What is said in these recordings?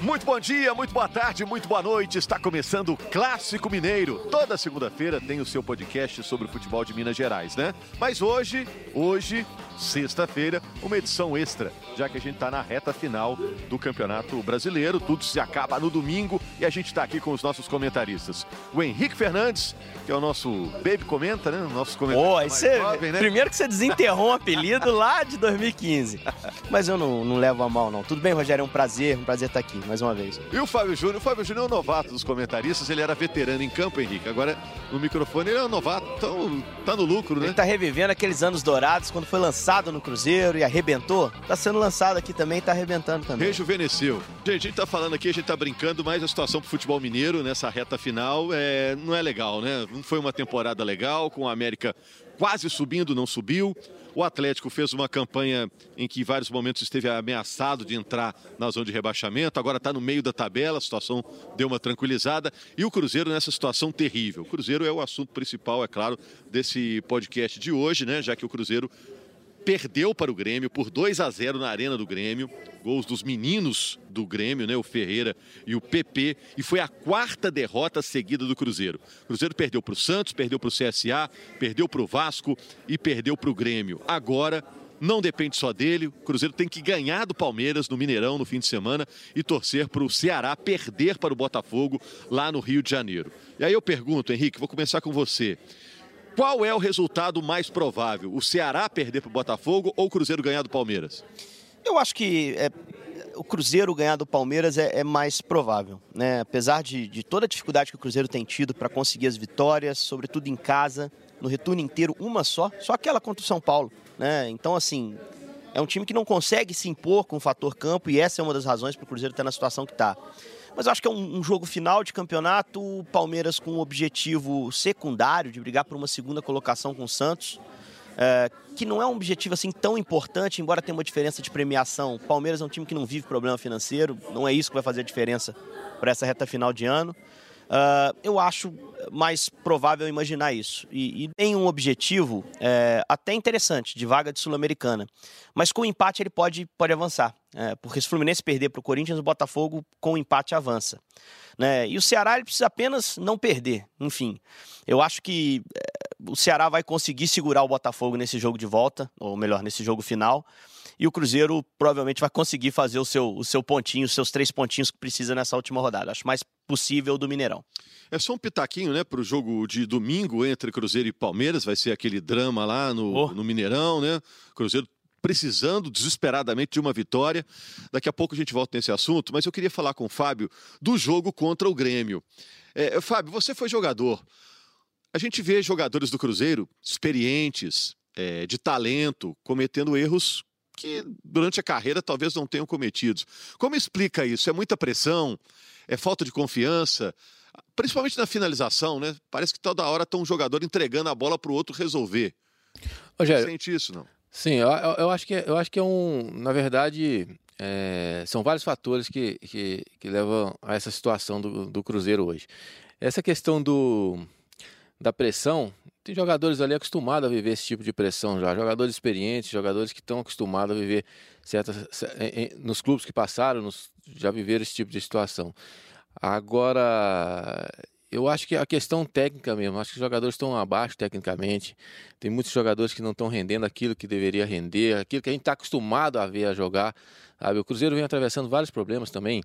Muito bom dia, muito boa tarde, muito boa noite. Está começando o Clássico Mineiro. Toda segunda-feira tem o seu podcast sobre o futebol de Minas Gerais, né? Mas hoje, hoje, sexta-feira, uma edição extra, já que a gente está na reta final do Campeonato Brasileiro. Tudo se acaba no domingo e a gente está aqui com os nossos comentaristas. O Henrique Fernandes, que é o nosso Baby Comenta, né? O nosso comentarista Pô, você, jovem, né? Primeiro que você desenterrou um apelido lá de 2015. Mas eu não, não levo a mal, não. Tudo bem, Rogério, é um prazer, um prazer estar aqui mais uma vez. E o Fábio Júnior? O Fábio Júnior é o novato dos comentaristas, ele era veterano em campo, Henrique. Agora, no microfone, ele é um novato, então tá no lucro, né? Ele tá revivendo aqueles anos dourados, quando foi lançado no Cruzeiro e arrebentou. Tá sendo lançado aqui também, tá arrebentando também. Rejuvenesceu. Gente, a gente tá falando aqui, a gente tá brincando, mas a situação pro futebol mineiro nessa reta final é, não é legal, né? Não foi uma temporada legal, com a América quase subindo, não subiu. O Atlético fez uma campanha em que em vários momentos esteve ameaçado de entrar na zona de rebaixamento, agora está no meio da tabela, a situação deu uma tranquilizada. E o Cruzeiro nessa situação terrível. O Cruzeiro é o assunto principal, é claro, desse podcast de hoje, né? Já que o Cruzeiro perdeu para o Grêmio por 2 a 0 na Arena do Grêmio. Gols dos meninos do Grêmio, né? O Ferreira e o PP. E foi a quarta derrota seguida do Cruzeiro. O Cruzeiro perdeu para o Santos, perdeu para o CSA, perdeu para o Vasco e perdeu para o Grêmio. Agora não depende só dele. O Cruzeiro tem que ganhar do Palmeiras no Mineirão no fim de semana e torcer para o Ceará perder para o Botafogo lá no Rio de Janeiro. E aí eu pergunto, Henrique, vou começar com você. Qual é o resultado mais provável? O Ceará perder para o Botafogo ou o Cruzeiro ganhar do Palmeiras? Eu acho que é, o Cruzeiro ganhar do Palmeiras é, é mais provável. Né? Apesar de, de, toda a dificuldade que o Cruzeiro tem tido para conseguir as vitórias, sobretudo em casa, no retorno inteiro, uma só, só aquela contra o São Paulo. Né? Então, assim, é um time que não consegue se impor com o fator campo e essa é uma das razões para o Cruzeiro estar na situação que está. Mas eu acho que é um, um jogo final de campeonato, o Palmeiras com um objetivo secundário de brigar por uma segunda colocação com o Santos. É, que não é um objetivo assim tão importante, embora tenha uma diferença de premiação. O Palmeiras é um time que não vive problema financeiro, não é isso que vai fazer a diferença para essa reta final de ano. Uh, eu acho mais provável imaginar isso. E, e tem um objetivo é, até interessante, de vaga de Sul-Americana. Mas com o empate ele pode, pode avançar. É, porque se o Fluminense perder para o Corinthians, o Botafogo com o empate avança. Né? E o Ceará ele precisa apenas não perder. Enfim, eu acho que é, o Ceará vai conseguir segurar o Botafogo nesse jogo de volta, ou melhor, nesse jogo final e o Cruzeiro provavelmente vai conseguir fazer o seu, o seu pontinho, os seus três pontinhos que precisa nessa última rodada. Acho mais possível do Mineirão. É só um pitaquinho, né, para o jogo de domingo entre Cruzeiro e Palmeiras. Vai ser aquele drama lá no, oh. no Mineirão, né? Cruzeiro precisando desesperadamente de uma vitória. Daqui a pouco a gente volta nesse assunto, mas eu queria falar com o Fábio do jogo contra o Grêmio. É, Fábio, você foi jogador. A gente vê jogadores do Cruzeiro experientes, é, de talento, cometendo erros que durante a carreira talvez não tenham cometido. Como explica isso? É muita pressão? É falta de confiança? Principalmente na finalização, né? Parece que toda hora está um jogador entregando a bola para o outro resolver. Rogério, Você sente isso, não? Sim, eu, eu, acho que, é, eu acho que é um. Na verdade, é, são vários fatores que, que, que, levam a essa situação do, do Cruzeiro hoje. Essa questão do, da pressão, tem jogadores ali acostumados a viver esse tipo de pressão já, jogadores experientes, jogadores que estão acostumados a viver certas nos clubes que passaram, nos, já viveram esse tipo de situação. Agora, eu acho que a questão técnica mesmo, acho que os jogadores estão abaixo tecnicamente. Tem muitos jogadores que não estão rendendo aquilo que deveria render, aquilo que a gente está acostumado a ver a jogar. Sabe? O Cruzeiro vem atravessando vários problemas também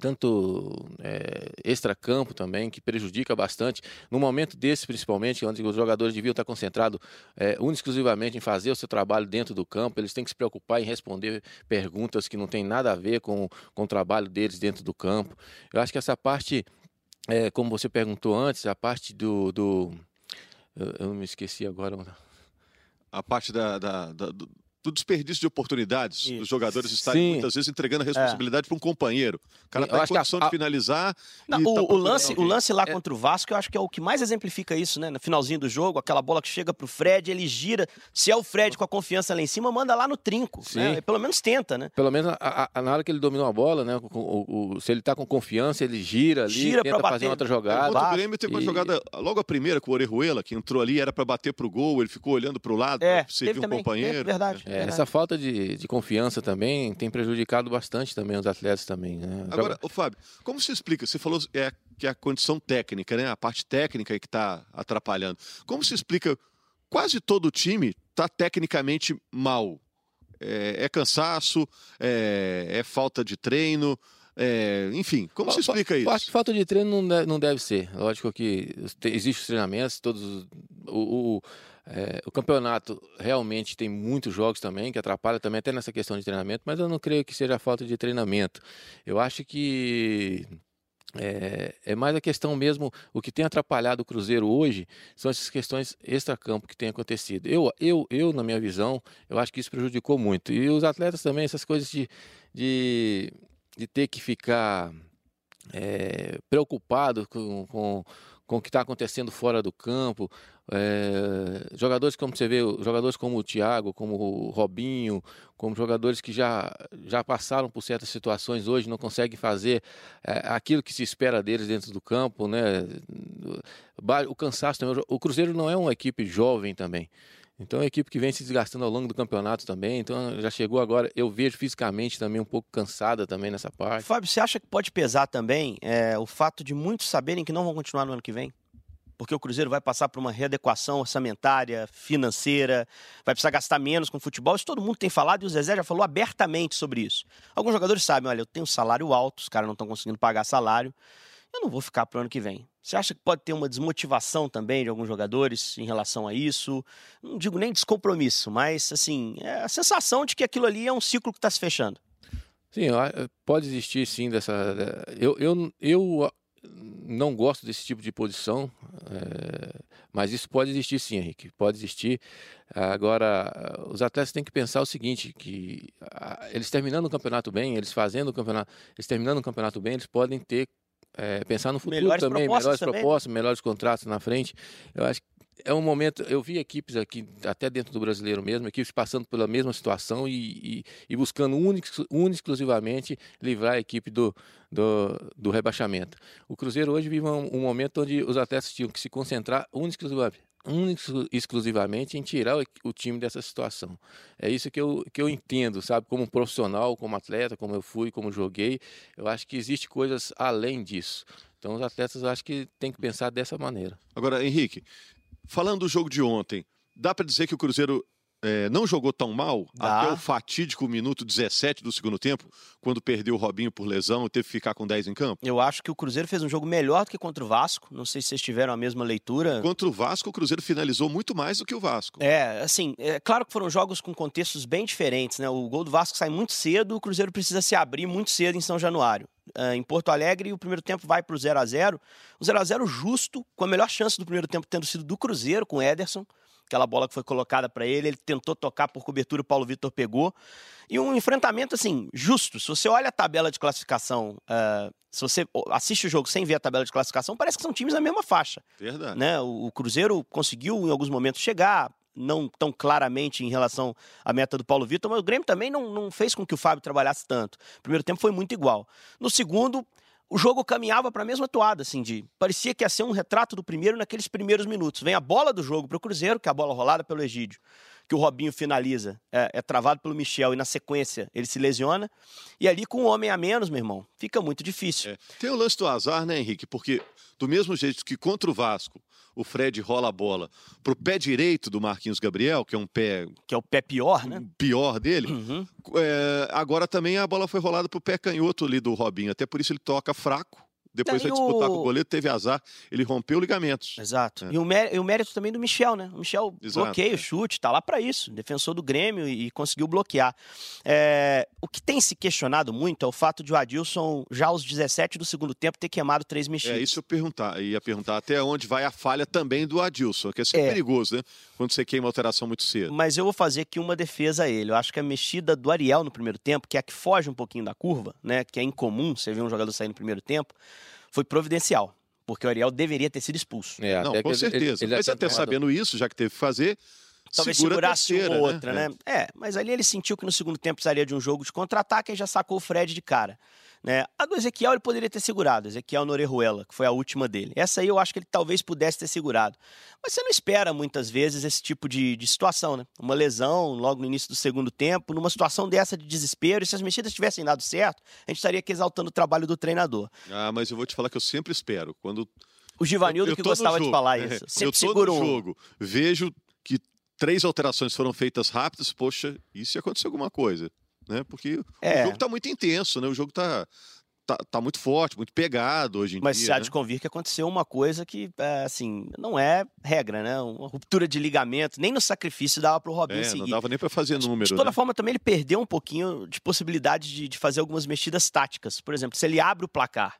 tanto é, extracampo também, que prejudica bastante. No momento desse, principalmente, onde os jogadores deviam estar concentrados é, exclusivamente em fazer o seu trabalho dentro do campo, eles têm que se preocupar em responder perguntas que não têm nada a ver com, com o trabalho deles dentro do campo. Eu acho que essa parte, é, como você perguntou antes, a parte do. do eu, eu me esqueci agora. A parte da, da, da do do desperdício de oportunidades Isso. dos jogadores estarem Sim. muitas vezes entregando a responsabilidade é. para um companheiro. O cara está em condição a... de finalizar. Não, o, tá o, lance, o lance lá é. contra o Vasco, eu acho que é o que mais exemplifica isso, né? No finalzinho do jogo, aquela bola que chega para o Fred, ele gira. Se é o Fred com a confiança lá em cima, manda lá no trinco. Né? Pelo menos tenta, né? Pelo menos a, a, na hora que ele dominou a bola, né? O, se ele está com confiança, ele gira ali, gira tenta fazer outra jogada. O Grêmio teve uma e... jogada, logo a primeira com o Orejuela, que entrou ali, era para bater para o gol, ele ficou olhando para o lado, é, para servir um também, companheiro. É verdade. É, essa falta de, de, confiança também tem prejudicado bastante também os atletas também. Né? Agora, o Fábio, como se explica? Você falou é, que é a condição técnica, né? A parte técnica que está atrapalhando. Como se explica? Quase todo o time está tecnicamente mal. É, é cansaço, é, é falta de treino, é, enfim, como se explica isso? Acho que falta de treino não deve, não deve ser. Lógico que existem os treinamentos, todos. O, o, é, o, campeonato realmente tem muitos jogos também, que atrapalha também até nessa questão de treinamento, mas eu não creio que seja falta de treinamento. Eu acho que. É, é, mais a questão mesmo, o que tem atrapalhado o Cruzeiro hoje são essas questões extra-campo que tem acontecido. Eu, eu, eu, na minha visão, eu acho que isso prejudicou muito. E os atletas também, essas coisas de, de de ter que ficar é, preocupado com, com, com o que está acontecendo fora do campo. É, jogadores como você vê, jogadores como o Thiago, como o Robinho, como jogadores que já, já passaram por certas situações hoje, não conseguem fazer é, aquilo que se espera deles dentro do campo, né? O cansaço também. O Cruzeiro não é uma equipe jovem também. Então é uma equipe que vem se desgastando ao longo do campeonato também. Então já chegou agora, eu vejo fisicamente também um pouco cansada também nessa parte. Fábio, você acha que pode pesar também é, o fato de muitos saberem que não vão continuar no ano que vem? Porque o Cruzeiro vai passar por uma readequação orçamentária, financeira, vai precisar gastar menos com futebol. Isso todo mundo tem falado e o Zezé já falou abertamente sobre isso. Alguns jogadores sabem, olha, eu tenho salário alto, os caras não estão conseguindo pagar salário eu não vou ficar para o ano que vem. Você acha que pode ter uma desmotivação também de alguns jogadores em relação a isso? Não digo nem descompromisso, mas assim, é a sensação de que aquilo ali é um ciclo que está se fechando. Sim, pode existir sim dessa. Eu, eu, eu não gosto desse tipo de posição, é... mas isso pode existir sim, Henrique. Pode existir. Agora, os atletas têm que pensar o seguinte: que eles terminando o campeonato bem, eles fazendo o campeonato, eles terminando o campeonato bem, eles podem ter é, pensar no futuro melhores também, melhores também. propostas, melhores contratos na frente. Eu acho que é um momento. Eu vi equipes aqui, até dentro do brasileiro mesmo, equipes passando pela mesma situação e, e, e buscando único, exclusivamente livrar a equipe do, do, do, rebaixamento. O Cruzeiro hoje vive um, um momento onde os atletas tinham que se concentrar único exclusivamente exclusivamente em tirar o, time dessa situação. É isso que eu, que eu entendo, sabe? Como profissional, como atleta, como eu fui, como joguei, eu acho que existe coisas além disso. Então os atletas acho que tem que pensar dessa maneira. Agora, Henrique, falando do jogo de ontem, dá para dizer que o Cruzeiro é, não jogou tão mal Dá. até o fatídico minuto 17 do segundo tempo, quando perdeu o Robinho por lesão e teve que ficar com 10 em campo? Eu acho que o Cruzeiro fez um jogo melhor do que contra o Vasco. Não sei se vocês tiveram a mesma leitura. Contra o Vasco, o Cruzeiro finalizou muito mais do que o Vasco. É, assim, é claro que foram jogos com contextos bem diferentes, né? O gol do Vasco sai muito cedo, o Cruzeiro precisa se abrir muito cedo em São Januário. Uh, em Porto Alegre, o primeiro tempo vai para o 0 a 0 O 0 a 0 justo, com a melhor chance do primeiro tempo tendo sido do Cruzeiro, com o Ederson aquela bola que foi colocada para ele, ele tentou tocar por cobertura, o Paulo Vitor pegou. E um enfrentamento, assim, justo. Se você olha a tabela de classificação, uh, se você assiste o jogo sem ver a tabela de classificação, parece que são times na mesma faixa. Verdade. Né? O, o Cruzeiro conseguiu, em alguns momentos, chegar, não tão claramente em relação à meta do Paulo Vitor, mas o Grêmio também não, não fez com que o Fábio trabalhasse tanto. O primeiro tempo foi muito igual. No segundo, o jogo caminhava para a mesma toada, assim, de parecia que ia ser um retrato do primeiro naqueles primeiros minutos. Vem a bola do jogo para o Cruzeiro, que é a bola rolada pelo Egídio, que o Robinho finaliza, é, é, travado pelo Michel e na sequência ele se lesiona. E ali com um homem a menos, meu irmão, fica muito difícil. É. Tem o lance do azar, né, Henrique? Porque do mesmo jeito que contra o Vasco o Fred rola a bola pro pé direito do Marquinhos Gabriel, que é um pé. Que é o pé pior, né? Pior dele. Uhum. É, agora também a bola foi rolada pro pé canhoto ali do Robinho. Até por isso ele toca fraco depois vai disputar o... com o goleiro, teve azar, ele rompeu ligamentos. Exato. É. E, o mérito, e, o mérito, também do Michel, né? O Michel Exato, bloqueia é. o chute, tá lá para isso. Defensor do Grêmio e, e conseguiu bloquear. É, o que tem se questionado muito é o fato de o Adilson, já aos 17 do segundo tempo, ter queimado três mexidas. É isso eu perguntar, ia perguntar até onde vai a falha também do Adilson, que é sempre é. perigoso, né? Quando você queima a alteração muito cedo. Mas eu vou fazer aqui uma defesa a ele. Eu acho que a mexida do Ariel no primeiro tempo, que é a que foge um pouquinho da curva, né? Que é incomum você ver um jogador sair no primeiro tempo foi providencial, porque o Ariel deveria ter sido expulso. É, não, com certeza. Ele, ele mas até sabendo isso, já que teve que fazer, talvez segura segurasse terceira, uma ou outra, né? né? É, mas ali ele sentiu que no segundo tempo precisaria de um jogo de contra-ataque e já sacou o Fred de cara. Né? A do Ezequiel ele poderia ter segurado, Ezequiel Norejuela, que foi a última dele. Essa aí eu acho que ele talvez pudesse ter segurado. Mas você não espera muitas vezes esse tipo de, de situação, né? Uma lesão logo no início do segundo tempo, numa situação dessa de desespero, e se as mexidas tivessem dado certo, a gente estaria aqui exaltando o trabalho do treinador. Ah, mas eu vou te falar que eu sempre espero. Quando o Givanildo que gostava de falar é, isso. Sempre eu tô no jogo, vejo que três alterações foram feitas rápidas, poxa, se acontecer alguma coisa? Né? Porque é. o jogo está muito intenso, né? O jogo está tá, tá muito forte, muito pegado hoje em Mas dia. Mas se há né? de convir que aconteceu uma coisa que, é, assim, não é regra, né? Uma ruptura de ligamento, nem no sacrifício dava para o Robinho é, seguir. Não dava nem para fazer número. De toda né? forma, também ele perdeu um pouquinho de possibilidade de, de fazer algumas mexidas táticas. Por exemplo, se ele abre o placar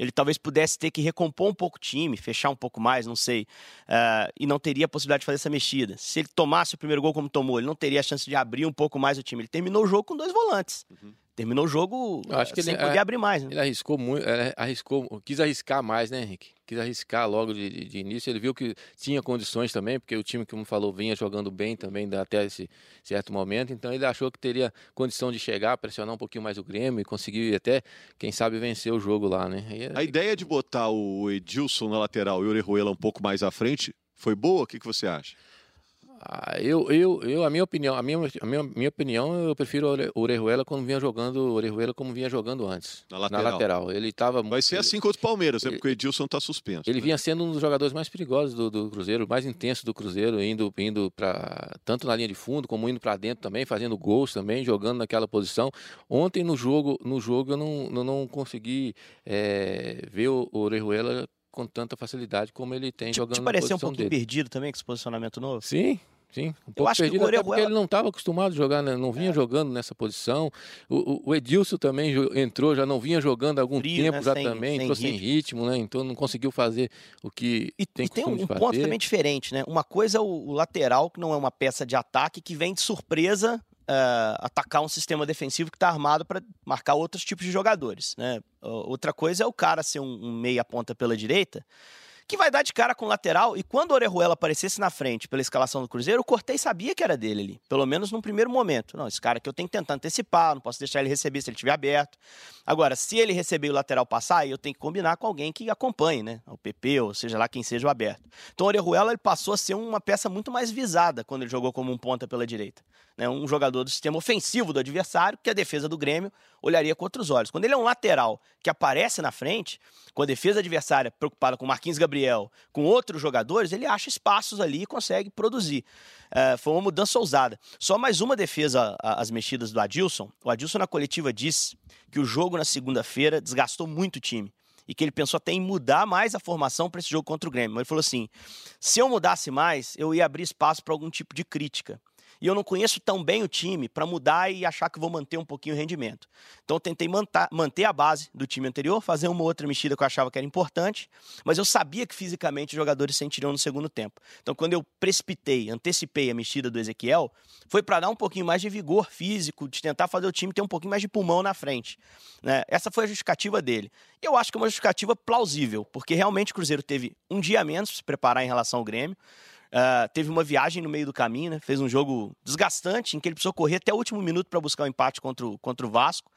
ele talvez pudesse ter que recompor um pouco o time, fechar um pouco mais, não sei, uh, e não teria a possibilidade de fazer essa mexida. Se ele tomasse o primeiro gol como tomou, ele não teria a chance de abrir um pouco mais o time. Ele terminou o jogo com dois volantes. Uhum. Terminou o jogo acho que sem ele, poder é, abrir mais. Né? Ele arriscou muito, arriscou, quis arriscar mais, né, Henrique? Quis arriscar logo de, de, de, início. Ele viu que tinha condições também, porque o time, como falou, vinha jogando bem também até esse certo momento. Então ele achou que teria condição de chegar, pressionar um pouquinho mais o Grêmio e conseguir até, quem sabe, vencer o jogo lá, né? E, a ideia de botar o Edilson na lateral e o Orejuela um pouco mais à frente foi boa? O que, que você acha? Ah, eu, eu, eu, a minha opinião, a minha, a minha, minha opinião, eu prefiro o Orejuela quando vinha jogando, Orejuela como vinha jogando antes. Na lateral. Na lateral. Ele tava Vai ser assim contra o Palmeiras, né? Porque o Edilson está suspenso. Ele né? vinha sendo um dos jogadores mais perigosos do, do Cruzeiro, mais intenso do Cruzeiro, indo, indo para tanto na linha de fundo como indo para dentro também, fazendo gols também, jogando naquela posição. Ontem no jogo, no jogo eu não, não, não consegui é, ver o Orejuela com tanta facilidade como ele tem te, jogando te pareceu um pouquinho dele. perdido também com esse posicionamento novo? Sim, Sim, um pouco eu acho perdido, Orejuela... porque ele não estava acostumado a jogar, né? não vinha é. jogando nessa posição. O, o, Edilson também entrou, já não vinha jogando há algum Frio, tempo né? já sem, também, sem entrou ritmo. sem ritmo, né? Então não conseguiu fazer o que e, tem e tem um, fazer. ponto também diferente, né? Uma coisa é o, o, lateral, que não é uma peça de ataque, que vem de surpresa uh, atacar um sistema defensivo que está armado para marcar outros tipos de jogadores, né? Outra coisa é o cara ser um, um meia ponta pela direita, que vai dar de cara com o lateral. E quando o Orejuela aparecesse na frente pela escalação do Cruzeiro, o Cortez sabia que era dele ali. Pelo menos num primeiro momento. Não, esse cara aqui eu tenho que tentar antecipar, não posso deixar ele receber se ele estiver aberto. Agora, se ele receber e o lateral passar, eu tenho que combinar com alguém que acompanhe, né? O PP, ou seja lá quem seja o aberto. Então o Orejuela ele passou a ser uma peça muito mais visada quando ele jogou como um ponta pela direita. Né? Um jogador do sistema ofensivo do adversário, que a defesa do Grêmio olharia com outros olhos. Quando ele é um lateral que aparece na frente, com a defesa adversária preocupada com Marquinhos Gabriel, com outros jogadores, ele acha espaços ali e consegue produzir. É, foi uma mudança ousada. Só mais uma defesa às mexidas do Adilson. O Adilson na coletiva disse que o jogo na segunda-feira desgastou muito o time e que ele pensou até em mudar mais a formação para esse jogo contra o Grêmio. Ele falou assim: se eu mudasse mais, eu ia abrir espaço para algum tipo de crítica e eu não conheço tão bem o time para mudar e achar que vou manter um pouquinho o rendimento. Então eu tentei manter a base do time anterior, fazer uma outra mexida que eu achava que era importante, mas eu sabia que fisicamente os jogadores sentiriam no segundo tempo. Então quando eu precipitei, antecipei a mexida do Ezequiel, foi para dar um pouquinho mais de vigor físico, de tentar fazer o time ter um pouquinho mais de pulmão na frente. Né? Essa foi a justificativa dele. Eu acho que é uma justificativa plausível, porque realmente o Cruzeiro teve um dia menos para se preparar em relação ao Grêmio. Uh, teve uma viagem no meio do caminho, né? fez um jogo desgastante, em que ele precisou correr até o último minuto para buscar o um empate contra o, contra o Vasco.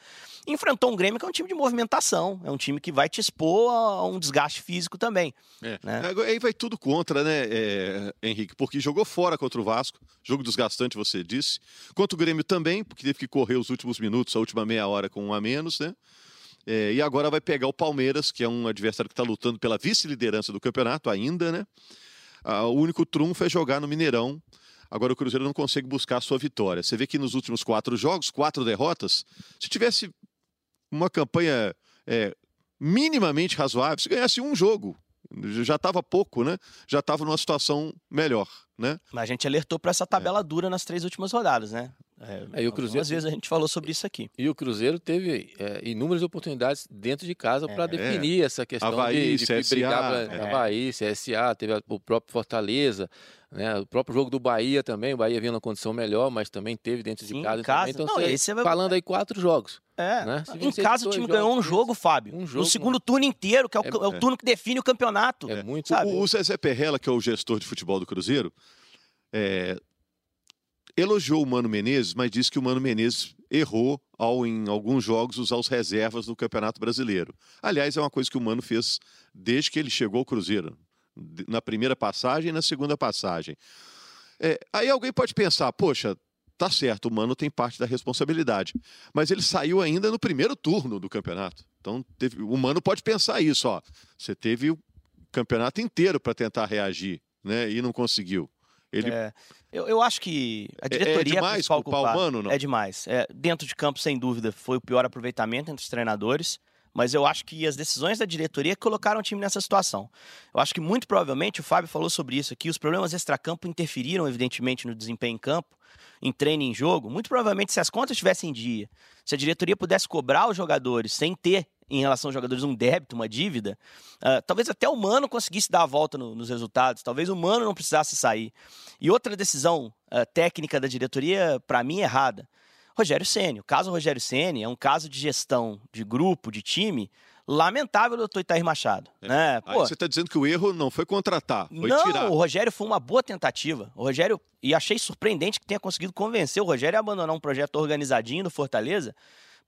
E enfrentou um Grêmio que é um time de movimentação, é um time que vai te expor a um desgaste físico também. É. Né? Aí vai tudo contra, né, é, Henrique? Porque jogou fora contra o Vasco, jogo desgastante, você disse. Contra o Grêmio também, porque teve que correr os últimos minutos, a última meia hora com um a menos, né? É, e agora vai pegar o Palmeiras, que é um adversário que está lutando pela vice-liderança do campeonato ainda, né? Ah, o único trunfo é jogar no Mineirão. Agora o Cruzeiro não consegue buscar a sua vitória. Você vê que nos últimos quatro jogos, quatro derrotas, se tivesse uma campanha é, minimamente razoável, se ganhasse um jogo, já estava pouco, né? Já estava numa situação melhor, né? Mas a gente alertou para essa tabela é. dura nas três últimas rodadas, né? É, é, e o Cruzeiro Algumas vezes a gente falou sobre isso aqui. E o Cruzeiro teve é, inúmeras oportunidades dentro de casa para é. definir essa questão Havaí, de, de CSA, brigar pra, é. Havaí, CSA, teve o próprio Fortaleza, né? O próprio jogo do Bahia também, o Bahia vinha numa condição melhor, mas também teve dentro Sim, de casa. casa. Então, Não, você, vai... falando aí quatro jogos. É, né? em casa o time ganhou um jogo, Fábio. Um jogo, no segundo turno inteiro, que é o, é, o turno que define o campeonato. É muito sabe? O, o Zezé Perrella, que é o gestor de futebol do Cruzeiro, é, elogiou o Mano Menezes, mas disse que o Mano Menezes errou ao, em alguns jogos, usar os reservas do Campeonato Brasileiro. Aliás, é uma coisa que o Mano fez desde que ele chegou ao Cruzeiro, na primeira passagem e na segunda passagem. É, aí alguém pode pensar, poxa, tá certo, o Mano tem parte da responsabilidade. Mas ele saiu ainda no primeiro turno do campeonato. Então, teve, o Mano pode pensar isso, ó. Você teve o campeonato inteiro para tentar reagir, né? E não conseguiu. Ele... É, eu, eu, acho que a diretoria é, é demais é culpar o Mano, não? É demais. É, dentro de campo, sem dúvida, foi o pior aproveitamento entre os treinadores mas eu acho que as decisões da diretoria colocaram o time nessa situação. Eu acho que muito provavelmente, o Fábio falou sobre isso aqui, os problemas extracampo interferiram, evidentemente, no desempenho em campo, em treino e em jogo. Muito provavelmente, se as contas estivessem em dia, se a diretoria pudesse cobrar os jogadores sem ter em relação aos jogadores um débito, uma dívida, uh, talvez até o Mano conseguisse dar a volta no, nos resultados, talvez o Mano não precisasse sair. E outra decisão uh, técnica da diretoria, para mim, errada. Rogério Ceni. O caso Rogério Ceni é um caso de gestão de grupo, de time, lamentável do doutor Itair Machado. É. Né? Pô, Aí você está dizendo que o erro não foi contratar, foi não, tirar. o Rogério foi uma boa tentativa. O Rogério, e achei surpreendente que tenha conseguido convencer o Rogério a abandonar um projeto organizadinho no Fortaleza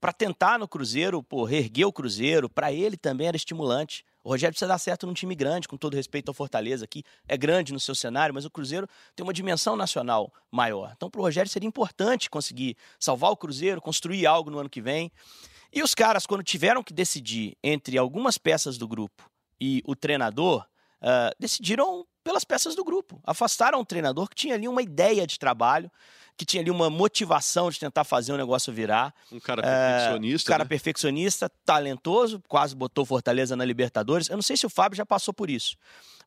para tentar no Cruzeiro, pô, reerguer o Cruzeiro. Para ele também era estimulante. O Rogério precisa dar certo num time grande, com todo respeito ao Fortaleza, que é grande no seu cenário, mas o Cruzeiro tem uma dimensão nacional maior. Então, para o Rogério seria importante conseguir salvar o Cruzeiro, construir algo no ano que vem. E os caras, quando tiveram que decidir entre algumas peças do grupo e o treinador, uh, decidiram pelas peças do grupo. Afastaram o treinador que tinha ali uma ideia de trabalho, que tinha ali uma motivação de tentar fazer o negócio virar. Um cara perfeccionista. É, um cara né? perfeccionista, talentoso, quase botou Fortaleza na Libertadores. Eu não sei se o Fábio já passou por isso.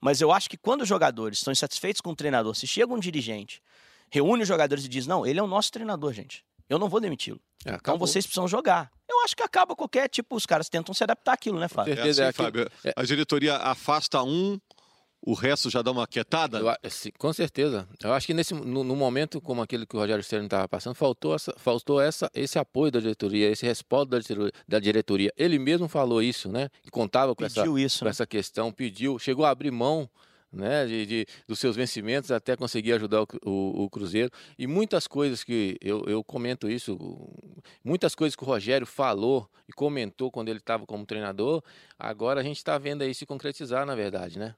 Mas eu acho que quando os jogadores estão insatisfeitos com o treinador, se chega um dirigente, reúne os jogadores e diz: Não, ele é o nosso treinador, gente. Eu não vou demiti-lo. É, então vocês precisam jogar. Eu acho que acaba qualquer tipo, os caras tentam se adaptar àquilo, né, Fábio? É assim, Fábio. É. A diretoria afasta um, o resto já dá uma quietada? Eu, sim, com certeza. Eu acho que nesse, no, no, momento como aquele que o Rogério Stern estava passando, faltou, essa, faltou essa, esse apoio da diretoria, esse respaldo da diretoria, da diretoria. Ele mesmo falou isso, né? E contava com, essa, isso, com né? essa questão, pediu, chegou a abrir mão né, de, de, dos seus vencimentos até conseguir ajudar o, o, o, Cruzeiro. E muitas coisas que eu, eu comento isso, muitas coisas que o Rogério falou e comentou quando ele estava como treinador, agora a gente está vendo aí se concretizar, na verdade, né?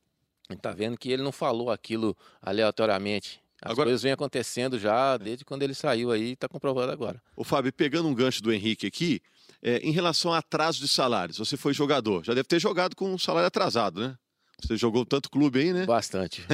Está vendo que ele não falou aquilo aleatoriamente. As agora, coisas vêm acontecendo já desde quando ele saiu aí, está comprovado agora. O Fábio, pegando um gancho do Henrique aqui, é, em relação a atraso de salários, você foi jogador, já deve ter jogado com um salário atrasado, né? Você jogou tanto clube aí, né? Bastante.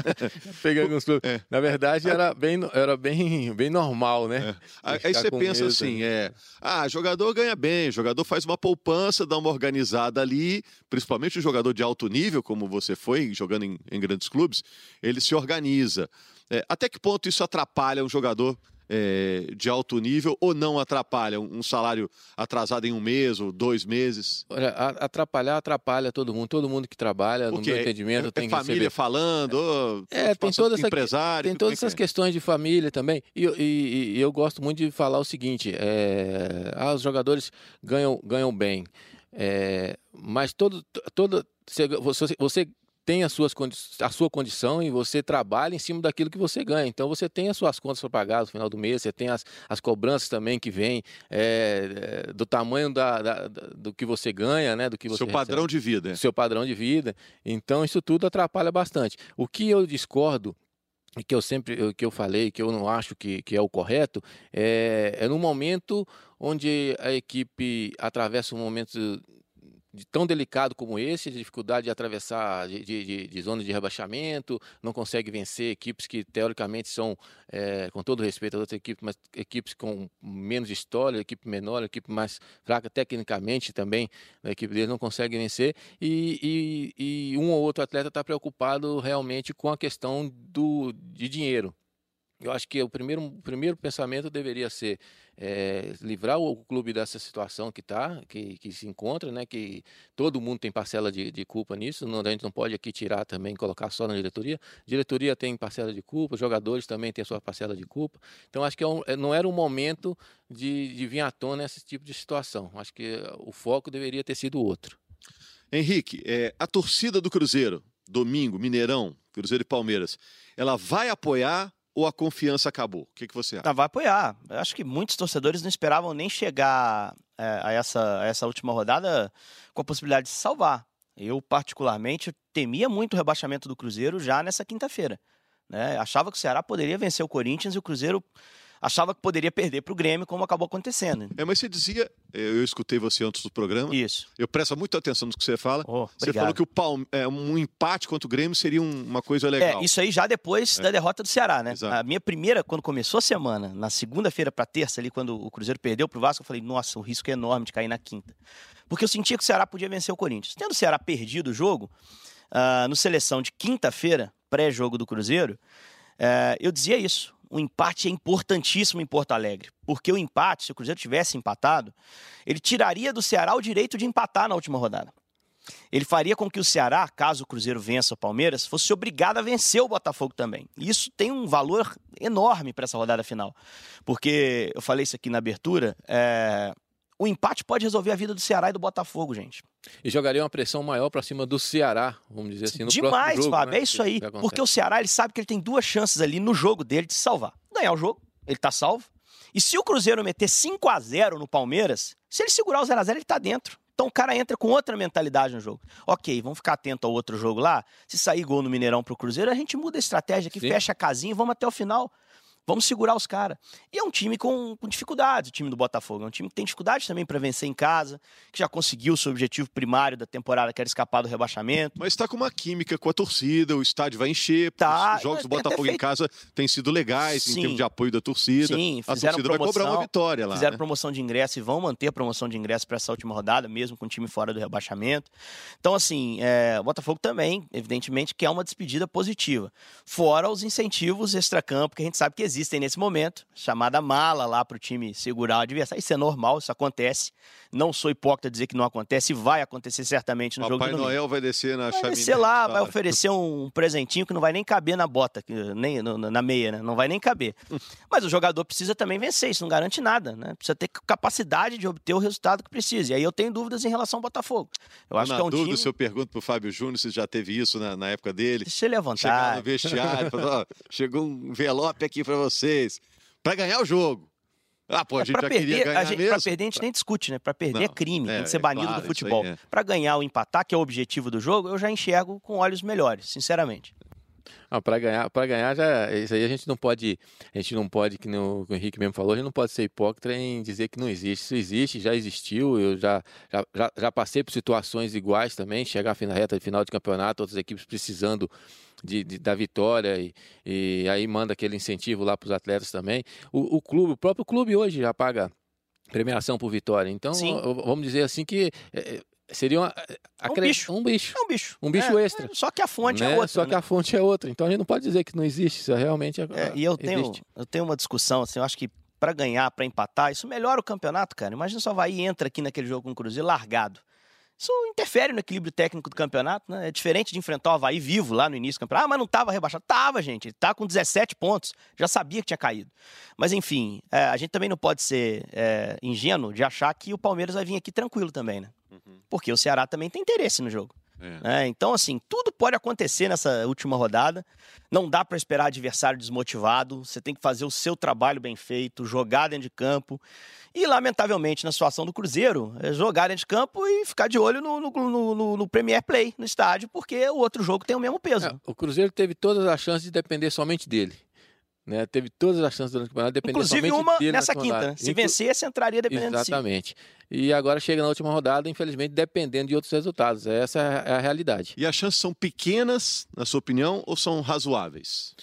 Peguei alguns clubes. É. Na verdade, era bem, era bem, bem normal, né? É. Aí você pensa assim, é, ah, jogador ganha bem, jogador faz uma poupança, dá uma organizada ali, principalmente o jogador de alto nível, como você foi, jogando em, em grandes clubes, ele se organiza. É, até que ponto isso atrapalha um jogador é, de alto nível ou não atrapalha um salário atrasado em um mês ou dois meses? Olha, atrapalhar atrapalha todo mundo, todo mundo que trabalha no meu entendimento é, tem é família receber... falando, é, tem toda essa empresário, tem todas é essas é? questões de família também. E, e, e, eu gosto muito de falar o seguinte: é, ah, os jogadores ganham ganham bem, é, mas todo todo você, você tem as suas a sua condição e você trabalha em cima daquilo que você ganha. Então você tem as suas contas para pagar no final do mês, você tem as, as cobranças também que vêm é, do tamanho da, da, do que você ganha, né? Do que você seu padrão de vida. Seu padrão de vida. Então isso tudo atrapalha bastante. O que eu discordo e que eu sempre que eu falei que eu não acho que, que é o correto é, é no momento onde a equipe atravessa um momento de tão delicado como esse, de dificuldade de atravessar de, de, de, zona de rebaixamento, não consegue vencer equipes que teoricamente são, é, com todo respeito às outras equipes, mas equipes com menos história, equipe menor, equipe mais fraca tecnicamente também, a equipe deles não consegue vencer, e, e, e um ou outro atleta está preocupado realmente com a questão do, de dinheiro. Eu acho que o primeiro, o primeiro pensamento deveria ser é, livrar o clube dessa situação que está, que, que se encontra, né? Que todo mundo tem parcela de, de culpa nisso. Não, a gente não pode aqui tirar também, colocar só na diretoria. Diretoria tem parcela de culpa, jogadores também têm a sua parcela de culpa. Então acho que é um, é, não era o momento de, de vir à tona esse tipo de situação. Acho que o foco deveria ter sido outro. Henrique, é, a torcida do Cruzeiro, domingo, Mineirão, Cruzeiro e Palmeiras, ela vai apoiar ou a confiança acabou? O que, que você acha? Não, vai apoiar. Eu acho que muitos torcedores não esperavam nem chegar é, a, essa, a essa última rodada com a possibilidade de se salvar. Eu, particularmente, temia muito o rebaixamento do Cruzeiro já nessa quinta-feira. Né? Achava que o Ceará poderia vencer o Corinthians e o Cruzeiro achava que poderia perder para o Grêmio, como acabou acontecendo. É, mas você dizia, eu escutei você antes do programa. Isso. Eu presto muita atenção no que você fala. Oh, você falou que o Palme... é, um empate contra o Grêmio seria uma coisa legal. É, isso aí já depois é. da derrota do Ceará, né? Exato. A minha primeira, quando começou a semana, na segunda-feira para terça, ali, quando o Cruzeiro perdeu para o Vasco, eu falei, nossa, o risco é enorme de cair na quinta. Porque eu sentia que o Ceará podia vencer o Corinthians. Tendo o Ceará perdido o jogo, uh, no seleção de quinta-feira, pré-jogo do Cruzeiro, uh, eu dizia isso o empate é importantíssimo em Porto Alegre, porque o empate, se o Cruzeiro tivesse empatado, ele tiraria do Ceará o direito de empatar na última rodada. Ele faria com que o Ceará, caso o Cruzeiro vença o Palmeiras, fosse obrigado a vencer o Botafogo também. E isso tem um valor enorme para essa rodada final. Porque eu falei isso aqui na abertura, é, o empate pode resolver a vida do Ceará e do Botafogo, gente. E jogaria uma pressão maior para cima do Ceará, vamos dizer assim, no Demais, jogo, Fábio, né? é isso aí. Porque o Ceará, ele sabe que ele tem duas chances ali no jogo dele de se salvar. Ganhar o jogo, ele tá salvo. E se o Cruzeiro meter 5 a 0 no Palmeiras, se ele segurar o 0 a 0 ele tá dentro. Então o cara entra com outra mentalidade no jogo. Ok, vamos ficar atento ao outro jogo lá. Se sair gol no Mineirão pro Cruzeiro, a gente muda a estratégia aqui, Sim. fecha a casinha e vamos até o final. Vamos segurar os caras. E é um time com, com dificuldades, o time do Botafogo. É um time que tem dificuldade também para vencer em casa, que já conseguiu o seu objetivo primário da temporada, que era escapar do rebaixamento. Mas está com uma química com a torcida, o estádio vai encher. Tá, os jogos do Botafogo em feito- casa têm sido legais em Sim. termos de apoio da torcida. Sim, a fizeram torcida vai cobrar promoção, uma vitória lá. Fizeram né? promoção de ingresso e vão manter a promoção de ingresso para essa última rodada, mesmo com o time fora do rebaixamento. Então, assim, é, o Botafogo também, evidentemente, quer uma despedida positiva. Fora os incentivos extracampo que a gente sabe que existem nesse momento, chamada mala lá para o time segurar o adversário. Isso é normal, isso acontece. Não sou hipócrita dizer que não acontece, vai acontecer certamente no jogo Papai do domingo. Noel vai descer na Vai chaminé. descer lá, vai oferecer um presentinho que não vai nem caber na bota, nem na meia, né? Não vai nem caber. Mas o jogador precisa também vencer, isso não garante nada, né? Precisa ter capacidade de obter o resultado que precisa. E aí eu tenho dúvidas em relação ao Botafogo. Eu acho na que é um dúvida, time. se eu pergunto pro Fábio Júnior se já teve isso na, na época dele. Deixa ele à Chegar no vestiário, falar, ó, chegou um envelope aqui pra vocês. Pra ganhar o jogo. Ah, pô, a É, gente pra já perder, queria ganhar a gente, mesmo. pra perder a gente nem discute, né? Pra perder Não, é crime, é, tem que ser é banido claro, do aí futebol. é. Pra ganhar ou empatar, que é o objetivo do jogo, eu já enxergo com olhos melhores, sinceramente. Para ganhar, para ganhar já isso aí a gente não pode, a gente não pode, que o, que o Henrique mesmo falou, a gente não pode ser hipócrita em dizer que não existe. Isso existe, já existiu. Eu já, já, já, já passei por situações iguais também, chegar na reta de final de campeonato, outras equipes precisando de, de- da vitória e, e aí manda aquele incentivo lá para os atletas também. O, o clube, o próprio clube hoje já paga premiação por vitória. Então, Sim. vamos dizer assim que é, é, seria uma, acre- bicho. um bicho. É um bicho. Um bicho É, extra. é, Só que a fonte né? é outra. Só que né? a fonte é outra. Então a gente não pode dizer que não existe. Isso realmente é, É, e eu tenho, eu tenho uma discussão, assim, eu acho que para ganhar, para empatar, isso melhora o campeonato, cara. Imagina se o Havaí entra aqui naquele jogo com o Cruzeiro largado. Isso interfere no equilíbrio técnico do campeonato, né? É diferente de enfrentar o Havaí vivo lá no início do campeonato. Ah, mas não tava rebaixado. Tava, gente. Ele tá com 17 pontos. Já sabia que tinha caído. Mas, enfim, é, a gente também não pode ser é, ingênuo de achar que o Palmeiras vai vir aqui tranquilo também, né? Porque o Ceará também tem interesse no jogo. É. né? Então, assim, tudo pode acontecer nessa última rodada. Não dá para esperar adversário desmotivado. Você tem que fazer o seu trabalho bem feito, jogar dentro de campo. E, lamentavelmente, na situação do Cruzeiro, é jogar dentro de campo e ficar de olho no, no, no- no- no Premier Play, no estádio, porque o outro jogo tem o mesmo peso. É, o Cruzeiro teve todas as chances de depender somente dele. Né? Teve todas as chances durante o campeonato de depender Inclusive uma dele nessa quinta. rodada. né? Se Inclu- vencesse, entraria dependendo de si. Exatamente. E agora chega na última rodada, infelizmente, dependendo de outros resultados. Essa é a realidade. E as chances são pequenas, na sua opinião, ou são razoáveis?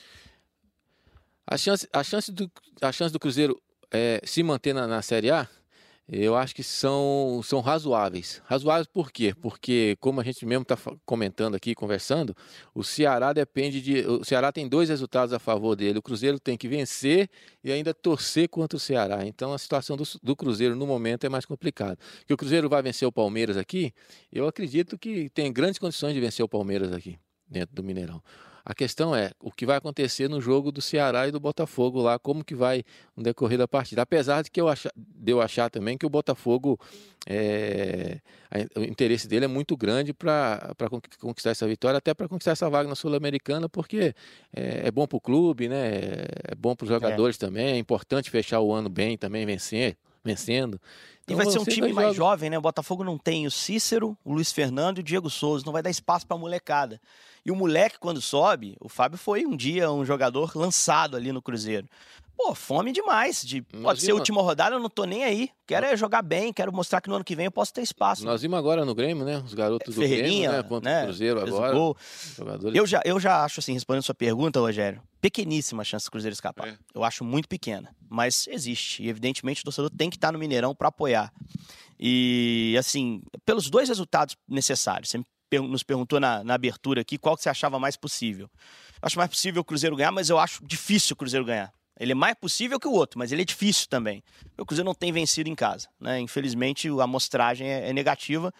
A chance, a chance, do, a chance do Cruzeiro é, se manter na, na Série A, eu acho que são, são razoáveis. Razoáveis por quê? Porque, como a gente mesmo está comentando aqui, conversando, o Ceará depende de. O Ceará tem dois resultados a favor dele. O Cruzeiro tem que vencer e ainda torcer contra o Ceará. Então a situação do, do Cruzeiro no momento é mais complicada. Que o Cruzeiro vai vencer o Palmeiras aqui, eu acredito que tem grandes condições de vencer o Palmeiras aqui, dentro do Mineirão. A questão é o que vai acontecer no jogo do Ceará e do Botafogo lá, como que vai no decorrer da partida. Apesar de que eu achar, de eu achar também que o Botafogo é, o interesse dele é muito grande para conquistar essa vitória, até para conquistar essa vaga na Sul-Americana, porque é, é bom para o clube, né? é bom para os jogadores é. também, é importante fechar o ano bem também, vencer, vencendo. Então, e vai ser um time mais jovem, né? O Botafogo não tem o Cícero, o Luiz Fernando e o Diego Souza, não vai dar espaço para molecada. E o moleque, quando sobe, o Fábio foi um dia um jogador lançado ali no Cruzeiro. Pô, fome demais. De, pode ser a última rodada, eu não tô nem aí. Quero é jogar bem, quero mostrar que no ano que vem eu posso ter espaço. Nós vimos agora no Grêmio, né? Os garotos do Grêmio, né? Contra né? o Cruzeiro agora. Jogadores... Eu, já, eu já acho, assim, respondendo a sua pergunta, Rogério, pequeníssima a chance do Cruzeiro escapar. É. Eu acho muito pequena, mas existe. E, evidentemente, o torcedor tem que estar no Mineirão para apoiar. E, assim, pelos dois resultados necessários, você nos perguntou na, na abertura aqui qual que você achava mais possível. Eu acho mais possível o Cruzeiro ganhar, mas eu acho difícil o Cruzeiro ganhar. Ele é mais possível que o outro, mas ele é difícil também. O Cruzeiro não tem vencido em casa. Né? Infelizmente, a amostragem é, é negativa.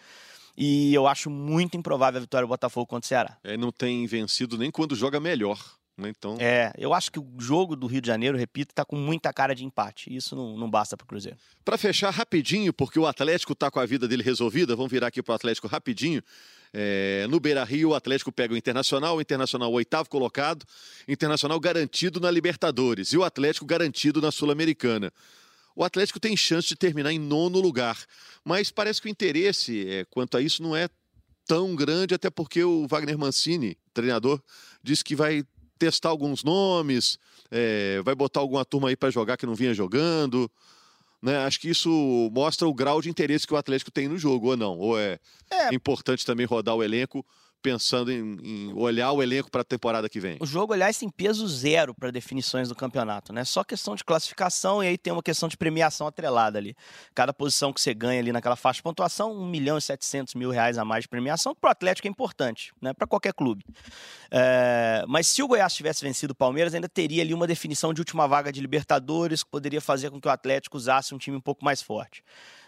E eu acho muito improvável a vitória do Botafogo contra o Ceará. É, não tem vencido nem quando joga melhor. Né? Então... É, eu acho que o jogo do Rio de Janeiro, repito, está com muita cara de empate. Isso não, não basta para o Cruzeiro. Para fechar rapidinho, porque o Atlético está com a vida dele resolvida, vamos virar aqui para o Atlético rapidinho. É, no Beira Rio, o Atlético pega o Internacional, o Internacional oitavo colocado, Internacional garantido na Libertadores e o Atlético garantido na Sul-Americana. O Atlético tem chance de terminar em nono lugar, mas parece que o interesse é, quanto a isso não é tão grande, até porque o Wagner Mancini, treinador, disse que vai testar alguns nomes, é, vai botar alguma turma aí para jogar que não vinha jogando. Né? Acho que isso mostra o grau de interesse que o Atlético tem no jogo, ou não? Ou é, é. importante também rodar o elenco pensando em, em olhar o elenco para a temporada que vem? O jogo, aliás, tem peso zero para definições do campeonato, né? Só questão de classificação e aí tem uma questão de premiação atrelada ali. Cada posição que você ganha ali naquela faixa de pontuação, 1 milhão e 700 mil reais a mais de premiação, para o Atlético é importante, né? Para qualquer clube. É... Mas se o Goiás tivesse vencido o Palmeiras, ainda teria ali uma definição de última vaga de Libertadores, que poderia fazer com que o Atlético usasse um time um pouco mais forte.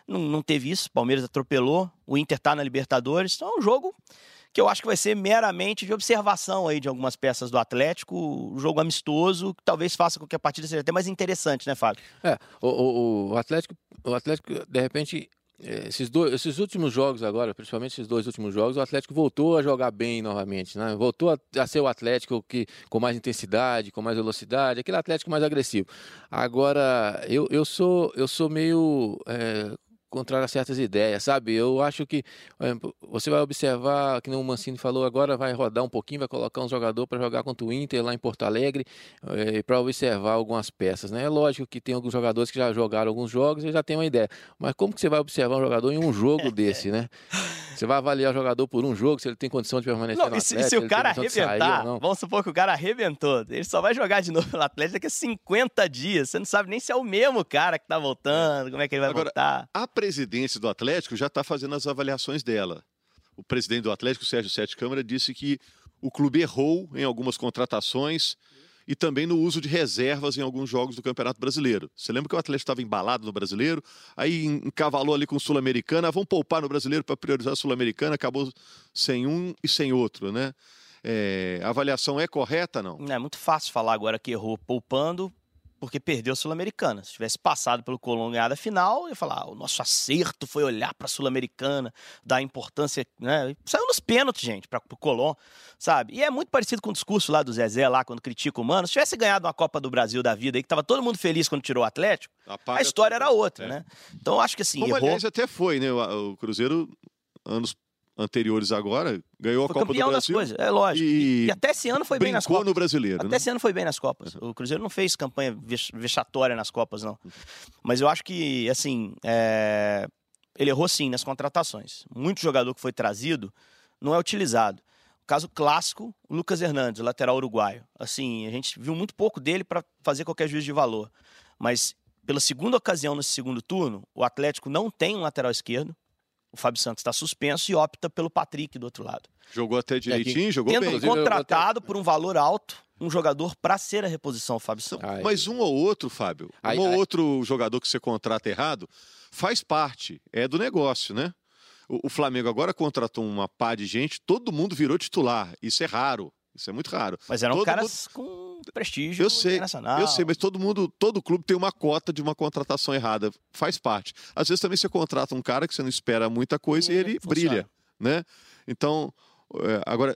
Não, não teve isso, o Palmeiras atropelou, o Inter está na Libertadores, então é um jogo que eu acho que vai ser meramente de observação aí de algumas peças do Atlético, jogo amistoso, que talvez faça com que a partida seja até mais interessante, né, Fábio? É, o, o, o Atlético, o Atlético, de repente, é, esses, dois, esses últimos jogos agora, principalmente esses dois últimos jogos, o Atlético voltou a jogar bem novamente, né? Voltou a, a, ser o Atlético que, com mais intensidade, com mais velocidade, aquele Atlético mais agressivo. Agora, eu, eu, sou, eu sou meio. É, contrário a certas ideias, sabe? Eu acho que você vai observar, que o Mancini falou, agora vai rodar um pouquinho, vai colocar um jogador para jogar contra o Inter lá em Porto Alegre, é, para observar algumas peças, né? É lógico que tem alguns jogadores que já jogaram alguns jogos e já tem uma ideia, mas como que você vai observar um jogador em um jogo desse, né? Você vai avaliar o jogador por um jogo, se ele tem condição de permanecer não, no Atlético, se, se o cara arrebentar, vamos supor que o cara arrebentou, ele só vai jogar de novo no Atlético daqui a 50 dias, você não sabe nem se é o mesmo cara que tá voltando, como é que ele vai Agora, voltar. A presidência do Atlético já está fazendo as avaliações dela. O presidente do Atlético, Sérgio Sete Câmara, disse que o clube errou em algumas contratações e também no uso de reservas em alguns jogos do Campeonato Brasileiro. Você lembra que o Atlético estava embalado no Brasileiro, aí encavalou ali com o Sul-Americana, ah, vamos poupar no Brasileiro para priorizar a Sul-Americana, acabou sem um e sem outro, né? É, a avaliação é correta, não? É muito fácil falar agora que errou poupando, porque perdeu a Sul-Americana. Se tivesse passado pelo Colón ganhado a final, ia falar: ah, o nosso acerto foi olhar para a Sul-Americana, dar importância. Né? Saiu nos pênaltis, gente, para o Colón, sabe? E é muito parecido com o discurso lá do Zezé, lá, quando critica o Mano. Se tivesse ganhado uma Copa do Brasil da vida aí, que tava todo mundo feliz quando tirou o Atlético, Apaga a história era outra, é. né? Então acho que assim. Como errou... aliás até foi, né? O Cruzeiro, anos anteriores agora, ganhou foi a Copa do Brasil. das coisas, é lógico. E, e, até esse ano foi bem nas Copas. no brasileiro. Até né? esse ano foi bem nas Copas. O Cruzeiro não fez campanha vexatória nas Copas, não. Mas eu acho que, assim, é... ele errou sim nas contratações. Muito jogador que foi trazido não é utilizado. Caso clássico, o Lucas Hernandes, lateral uruguaio. Assim, a gente viu muito pouco dele para fazer qualquer juízo de valor. Mas pela segunda ocasião nesse segundo turno, o Atlético não tem um lateral esquerdo o Fábio Santos está suspenso e opta pelo Patrick do outro lado. Jogou até direitinho, é, jogou tendo bem. contratado por um valor alto um jogador para ser a reposição ao Fábio Santos. Ai. Mas um ou outro, Fábio, ai, um ai. ou outro jogador que você contrata errado, faz parte, é do negócio, né? O, o Flamengo agora contratou uma pá de gente, todo mundo virou titular. Isso é raro. Isso é muito raro. Mas eram Todo caras com prestígio Eu sei, internacional. Eu sei, mas todo mundo, todo clube tem uma cota de uma contratação errada. Faz parte. Às vezes também você contrata um cara que você não espera muita coisa e, E ele funciona. brilha, né? Então, é, agora,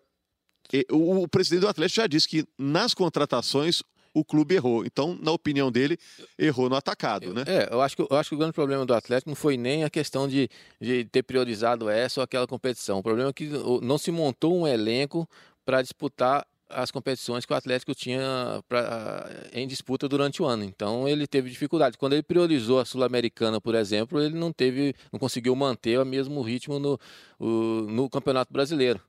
o, presidente do Atlético já disse que nas contratações o clube errou. Então, na opinião dele, errou no atacado, né? É, eu acho, que, eu acho que o grande problema do Atlético não foi nem a questão de, de ter priorizado essa ou aquela competição. O problema é que não se montou um elenco para disputar as competições que o Atlético tinha pra, em disputa durante o ano. Então ele teve dificuldade. Quando ele priorizou a Sul-Americana, por exemplo, ele não teve, não conseguiu manter o mesmo ritmo no, o- no Campeonato Brasileiro.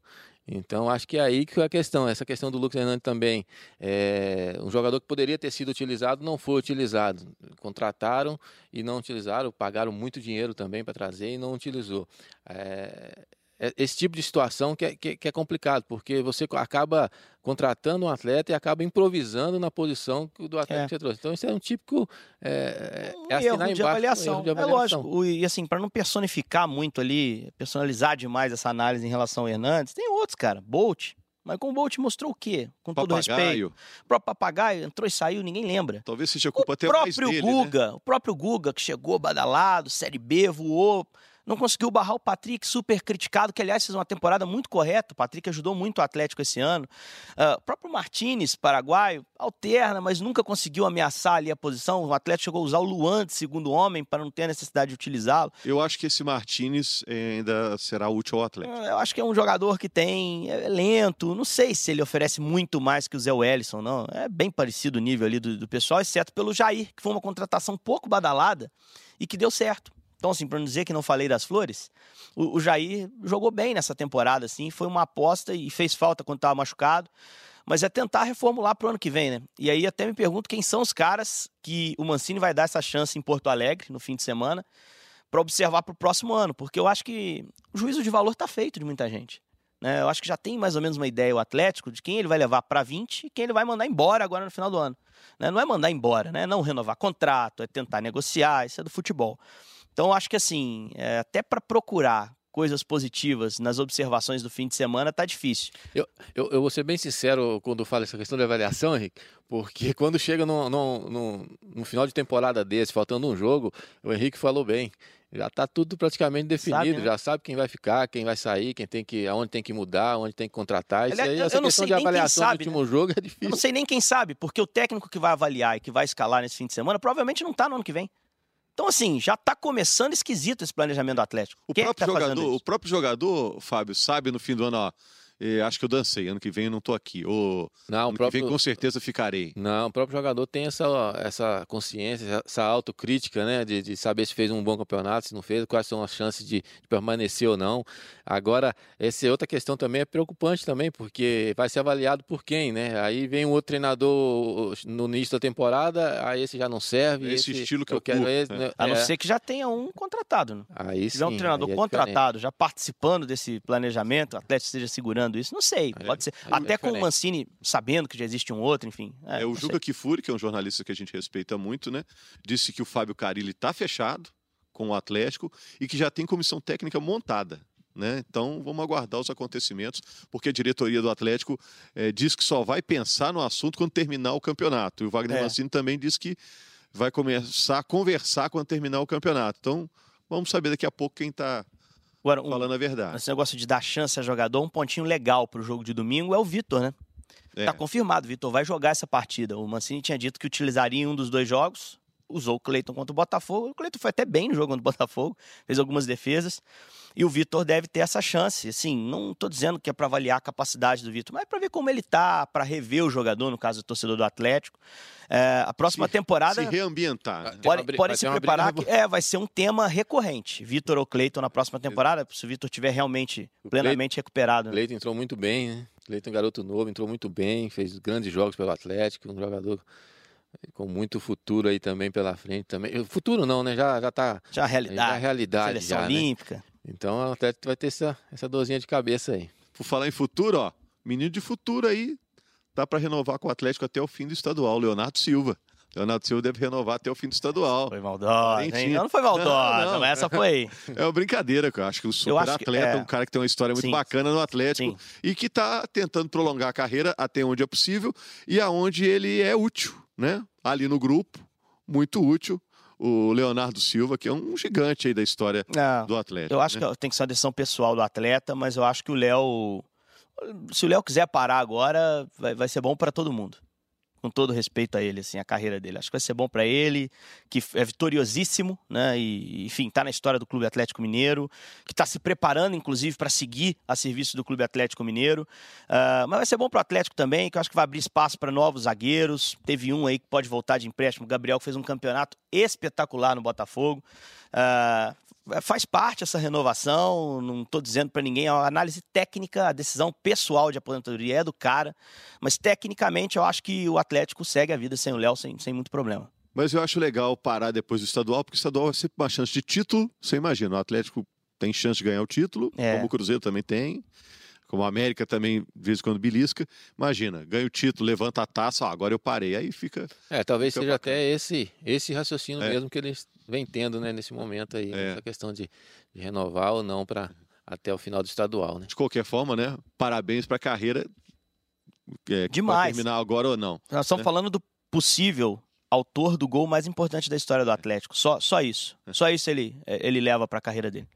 Então acho que é aí que foi a questão. Essa questão do Lucas Hernandes também, é, um jogador que poderia ter sido utilizado não foi utilizado. Contrataram e não utilizaram, pagaram muito dinheiro também para trazer e não utilizou. É, é esse tipo de situação que é, que, que é complicado, porque você acaba contratando um atleta e acaba improvisando na posição que- do atleta É. que você trouxe. Então isso é um típico. É, Um é assinar erro de embaixo, um avaliação. erro de É avaliação. lógico. O- E assim, para não personificar muito ali, personalizar demais essa análise em relação ao Hernandes, tem outros, cara. Bolt. Mas com o Bolt mostrou o quê? Com todo respeito. O próprio papagaio entrou e saiu, ninguém lembra. Talvez seja O culpa até mais próprio dele, né? Guga, o próprio Guga, que chegou badalado, Série B, voou, não conseguiu barrar o Patrick, super criticado, que aliás fez uma temporada muito correta. O Patrick ajudou muito o Atlético esse ano. Ah, o próprio Martinez, paraguaio, alterna, mas nunca conseguiu ameaçar ali a posição. O Atlético chegou a usar o Luan de segundo homem para não ter a necessidade de utilizá-lo. Eu acho que esse Martinez eh, ainda será útil ao Atlético. Eu acho que é um jogador que tem. É lento. Não sei se ele oferece muito mais que o Zé Wellison, não. É bem parecido o nível ali do, do pessoal, exceto pelo Jair, que foi uma contratação um pouco badalada e que deu certo. Então, assim, para não dizer que não falei das flores, o, o Jair jogou bem nessa temporada, assim, foi uma aposta e fez falta quando estava machucado. Mas é tentar reformular para o ano que vem, né? E aí até me pergunto quem são os caras que o Mancini vai dar essa chance em Porto Alegre no fim de semana para observar para o próximo ano, porque eu acho que o juízo de valor está feito de muita gente. Né? Eu acho que já tem mais ou menos uma ideia o Atlético de quem ele vai levar para 20 e quem ele vai mandar embora agora no final do ano. Né? Não é mandar embora, né? não renovar contrato, é tentar negociar, isso é do futebol. Então eu acho que assim, é, até para procurar coisas positivas nas observações do fim de semana tá difícil. Eu, eu vou ser bem sincero quando eu falo essa questão de avaliação, Henrique, porque quando chega no, no, no, no final de temporada desse, faltando um jogo, o Henrique falou bem. Já está tudo praticamente definido, Sabe, né? já sabe quem vai ficar, quem vai sair, quem tem que, aonde tem que mudar, onde tem que contratar. Isso aí, eu- essa eu questão de avaliação sabe, do último jogo é Eu não difícil. sei nem quem sabe, porque o técnico que vai avaliar e que vai escalar nesse fim de semana provavelmente não tá no ano que vem. Então, assim, já tá começando esquisito esse planejamento do Atlético. O Quem é que próprio, tá fazendo jogador, o próprio jogador, Fábio, sabe no fim do ano, ó, eh, acho que eu dancei, ano que vem eu não tô aqui. Ou Não, ano o que próprio, vem com certeza ficarei. Não, o próprio jogador tem essa, essa consciência, essa autocrítica, né? De, de saber se fez um bom campeonato, se não fez, quais são as chances de, de permanecer ou não. Agora, essa outra questão também é preocupante também, porque vai ser avaliado por quem, né? Aí vem um outro treinador no início da temporada, aí esse já não serve. É esse estilo que eu quero curto, esse, né? né? A não É, ser que já tenha um contratado, né? Aí Se tiver um sim, treinador é diferente. contratado, já participando desse planejamento, o Atlético esteja segurando isso, não sei, é- pode ser. é Até com o. Mancini sabendo que já existe um outro, enfim. É, É, o Juca sei. Kifuri, que é um jornalista que a gente respeita muito, né? Disse que o Fábio Carilli está fechado com o Atlético e que já tem comissão técnica montada. Né? Então vamos aguardar os acontecimentos, porque a diretoria do Atlético eh, diz que só vai pensar no assunto quando terminar o campeonato. E o Wagner É. Mancini também disse que vai começar a conversar quando terminar o campeonato. Então vamos saber daqui a pouco quem está Agora, um, falando a verdade. esse negócio de dar chance a jogador, um pontinho legal pro jogo de domingo é o Vitor, né? É. Tá confirmado, o Vitor vai jogar essa partida. O Mancini tinha dito que utilizaria em um dos dois jogos, usou o Cleiton contra o Botafogo. O Cleiton foi até bem no jogo contra o Botafogo, fez algumas defesas. E o Vitor deve ter essa chance. Assim, não tô dizendo que é para avaliar a capacidade do Vitor, mas é para ver como ele tá, para rever o jogador, no caso do torcedor do Atlético. É, a próxima Se- temporada. Se reambientar. né? Podem, vai se preparar briga que é, vai ser um tema recorrente. Vitor ou Cleiton na próxima temporada, se o Vitor estiver realmente O plenamente recuperado. O né? Cleiton entrou muito bem, né? Cleiton é um garoto novo, entrou muito bem, fez grandes jogos pelo Atlético, um jogador com muito futuro aí também pela frente também. Futuro não, né? Já já tá Já a já é realidade. realidade seleção já, né? Então o Atlético vai ter essa essa dorzinha de cabeça aí. Por falar em futuro, ó, menino de futuro aí, dá para renovar com o Atlético até o fim do estadual, Leonardo Silva. Leonardo Silva deve renovar até o fim do estadual. Foi maldosa, hein? Não, não foi maldosa, não, não. mas essa foi. É uma brincadeira, eu acho que o super atleta, é... um cara que tem uma história muito Sim. bacana no Atlético Sim. e que está tentando prolongar a carreira até onde é possível e aonde ele é útil, né? Ali no grupo, muito útil o Leonardo Silva, que é um gigante aí da história é, do Atlético. Eu acho né? que tem que ser uma decisão pessoal do atleta, mas eu acho que o Léo. Se o Léo quiser parar agora, vai, vai ser bom para todo mundo com todo respeito a ele, assim, a carreira dele. Acho que vai ser bom para ele, que é vitoriosíssimo, né? E, enfim, tá na história do Clube Atlético Mineiro, que está se preparando, inclusive, para seguir a serviço do Clube Atlético Mineiro. Uh, mas vai ser bom para o Atlético também, que eu acho que vai abrir espaço para novos zagueiros. Teve um aí que pode voltar de empréstimo, o Gabriel, que fez um campeonato espetacular no Botafogo. Uh, faz parte essa renovação, não estou dizendo para ninguém, é uma análise técnica, a decisão pessoal de aposentadoria é do cara, mas tecnicamente eu acho que o Atlético segue a vida sem o Léo sem, sem muito problema. Mas eu acho legal parar depois do estadual, porque o estadual é sempre uma chance de título, você imagina, o Atlético tem chance de ganhar o título, é. como o Cruzeiro também tem como a América também, de vez em quando, belisca. Imagina, ganha o título, levanta a taça, ó, agora eu parei. Aí fica. É, talvez fica seja bacana. até esse, esse raciocínio é. mesmo que eles vem tendo né, nesse momento aí, é. essa questão de, de renovar ou não para até o final do estadual. Né? De qualquer forma, né? Parabéns para a carreira. É, Demais. terminar agora ou não. Nós estamos né? falando do possível autor do gol mais importante da história do Atlético. Só, só isso. É. Só isso ele, ele leva para a carreira dele.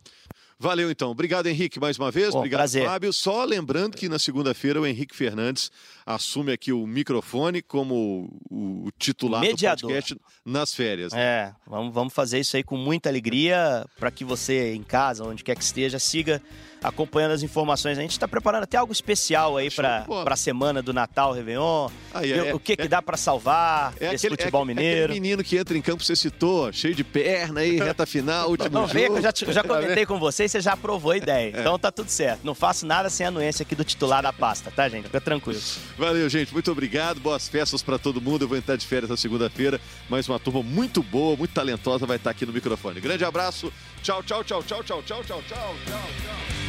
Valeu então. Obrigado, Henrique, mais uma vez. Bom, Obrigado, prazer. Fábio. Só lembrando que na segunda-feira o Henrique Fernandes assume aqui o microfone como o titular Mediador. do podcast nas férias. Né? É, vamos, vamos fazer isso aí com muita alegria para que você em casa, onde quer que esteja, siga acompanhando as informações. A gente está preparando até algo especial aí para a semana do Natal, Réveillon. Aí, é, o que, é, que dá para salvar é esse aquele, futebol é, mineiro. É menino que entra em campo, você citou, cheio de perna aí, reta final, último não, jogo. Vem, eu já, eu já comentei com você e você já aprovou a ideia. É. Então tá tudo certo. Não faço nada sem a anuência aqui do titular da pasta, tá, gente? Fica tranquilo. Valeu, gente. Muito obrigado. Boas festas para todo mundo. Eu vou entrar de férias na segunda-feira. Mais uma turma muito boa, muito talentosa vai estar aqui no microfone. Grande abraço. Tchau, tchau, tchau, tchau, tchau, tchau, tchau, tchau, tchau.